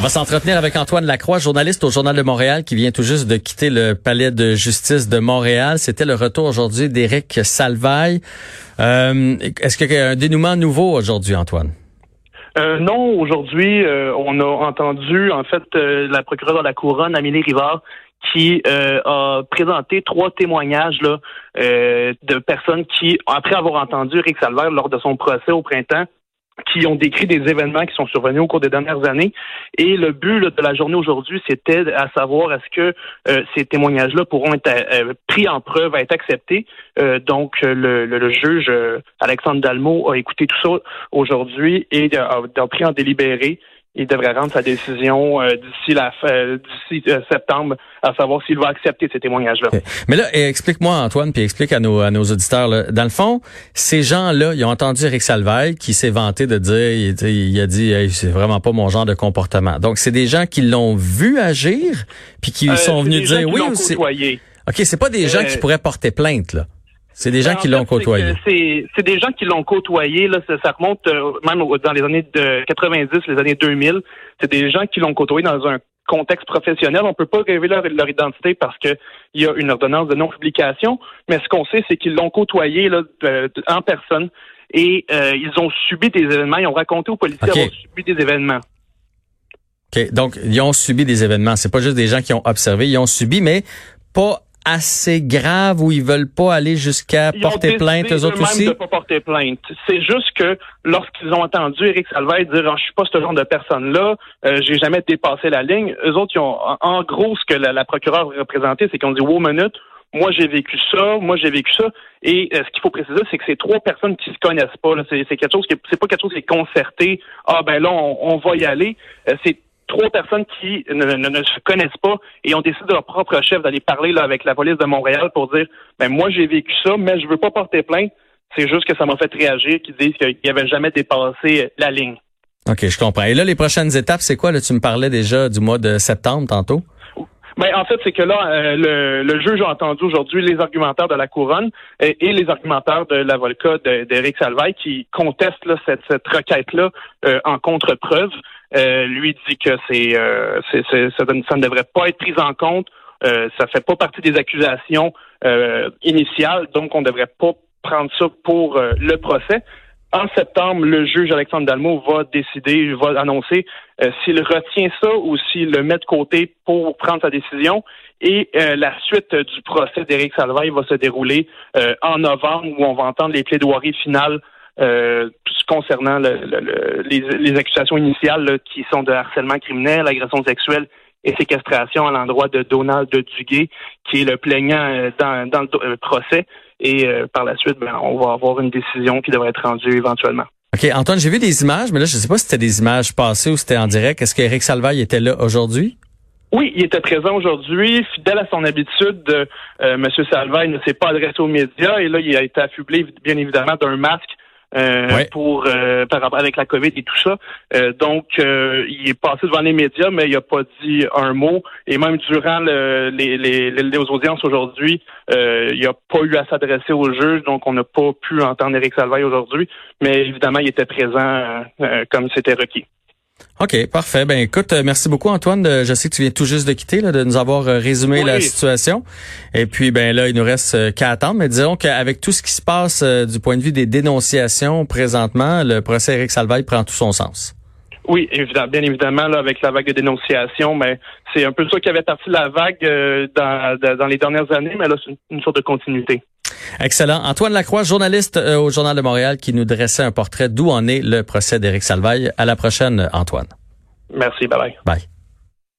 On va s'entretenir avec Antoine Lacroix, journaliste au Journal de Montréal, qui vient tout juste de quitter le palais de justice de Montréal. C'était le retour aujourd'hui d'Éric Salvaille. Euh, Est-ce qu'il y a un dénouement nouveau aujourd'hui, Antoine? Euh, non, aujourd'hui, euh, on a entendu en fait euh, la procureure de la couronne, Amélie Rivard, qui euh, a présenté trois témoignages là, de personnes qui, après avoir entendu Eric Salvaire lors de son procès au printemps, qui ont décrit des événements qui sont survenus au cours des dernières années. Et le but de la journée aujourd'hui, c'était à savoir est-ce que euh, ces témoignages-là pourront être euh, pris en preuve, être acceptés. Euh, donc, le, le, juge Alexandre Dalmo a écouté tout ça aujourd'hui et a, a pris en délibéré il devrait rendre sa décision euh, d'ici la euh, d'ici euh, septembre, à savoir s'il va accepter ces témoignages-là. Mais là, explique-moi Antoine, puis explique à nos à nos auditeurs. Là. Dans le fond, ces gens-là, ils ont entendu Eric Salvaille qui s'est vanté de dire, il, a dit, c'est vraiment pas mon genre de comportement. Donc, c'est des gens qui l'ont vu agir, puis qui sont venus dire oui. c'est Ok, c'est pas des gens qui pourraient porter plainte là. C'est des gens qui l'ont côtoyé. C'est des gens qui l'ont côtoyé. Là, ça, remonte euh, même dans les années de 90, les années 2000. C'est des gens qui l'ont côtoyé dans un contexte professionnel. On peut pas révéler leur, identité parce qu'il y a une ordonnance de non-publication. Mais ce qu'on sait, c'est qu'ils l'ont côtoyé là, en personne et euh, ils ont subi des événements. Ils ont raconté aux policiers avoir subi des événements. OK. Donc, ils ont subi des événements. C'est pas juste des gens qui ont observé. Ils ont subi, mais pas assez grave où ils veulent pas aller jusqu'à porter plainte eux autres aussi? de pas porter plainte. C'est juste que lorsqu'ils ont entendu Éric Salvaire dire oh, je suis pas ce genre de personne là, euh, j'ai jamais dépassé la ligne. Eux autres, ils ont en gros ce que la, la procureure représentait, c'est qu'on dit wow minute. Moi, j'ai vécu ça. Moi, j'ai vécu ça. Et euh, ce qu'il faut préciser, c'est que c'est trois personnes qui se connaissent pas. C'est quelque chose qui, c'est pas quelque chose qui est concerté. Ah ben là, on, on va y aller. Euh, c'est trois personnes qui ne, se connaissent pas et ont décidé de leur propre chef d'aller parler là, avec la police de Montréal pour dire ben moi j'ai vécu ça, mais je veux pas porter plainte. C'est juste que ça m'a fait réagir, qu'ils disent qu'ils n'avaient jamais dépassé la ligne. OK, je comprends. Et là, les prochaines étapes, c'est quoi? Là, tu me parlais déjà du mois de septembre tantôt. Ben, en fait, c'est que là, euh, le, juge a entendu aujourd'hui les argumentaires de la couronne et, les argumentaires de l'avocat d'Éric Salvaille qui contestent cette, requête-là euh, en contre-preuve. Euh, lui dit que c'est, euh, ça, ne devrait pas être pris en compte. Euh, ça fait pas partie des accusations euh, initiales, donc on ne devrait pas prendre ça pour le procès. En septembre, le juge Alexandre Dalmo va décider, va annoncer s'il retient ça ou s'il le met de côté pour prendre sa décision. Et la suite du procès d'Éric Salvaille va se dérouler en novembre où on va entendre les plaidoiries finales euh, concernant les, accusations initiales qui sont de harcèlement criminel, agression sexuelle et séquestration à l'endroit de Donald Duguay, qui est le plaignant euh, dans, le euh, procès. Et par la suite, ben, on va avoir une décision qui devrait être rendue éventuellement. OK, Antoine, j'ai vu des images, mais là, je ne sais pas si c'était des images passées ou c'était en direct. Est-ce qu'Éric Salvaille était là aujourd'hui? Oui, il était présent aujourd'hui. Fidèle à son habitude, euh, M. Salvaille ne s'est pas adressé aux médias et là, il a été affublé, bien évidemment, d'un masque euh, pour euh, par rapport avec la COVID et tout ça. Euh, donc, il est passé devant les médias, mais il n'a pas dit un mot. Et même durant le, les, les, les, audiences aujourd'hui, il n'a pas eu à s'adresser au juge, donc on n'a pas pu entendre Éric Salvaille aujourd'hui. Mais évidemment, il était présent comme c'était requis. OK, parfait. Ben écoute, euh, merci beaucoup Antoine. Je sais que tu viens tout juste de quitter, là, de nous avoir euh, résumé la situation. Et puis ben là, il nous reste euh, qu'à attendre. Mais disons qu'avec tout ce qui se passe du point de vue des dénonciations présentement, le procès Eric Salvaille prend tout son sens. Oui, évidemment, bien évidemment, là, avec la vague de dénonciations, mais c'est un peu ça qui avait parti la vague dans, dans, les dernières années, mais là, c'est une sorte de continuité. Excellent. Antoine Lacroix, journaliste euh, au Journal de Montréal, qui nous dressait un portrait d'où en est le procès d'Éric Salvaille. À la prochaine, Antoine. Merci. Bye bye. Bye.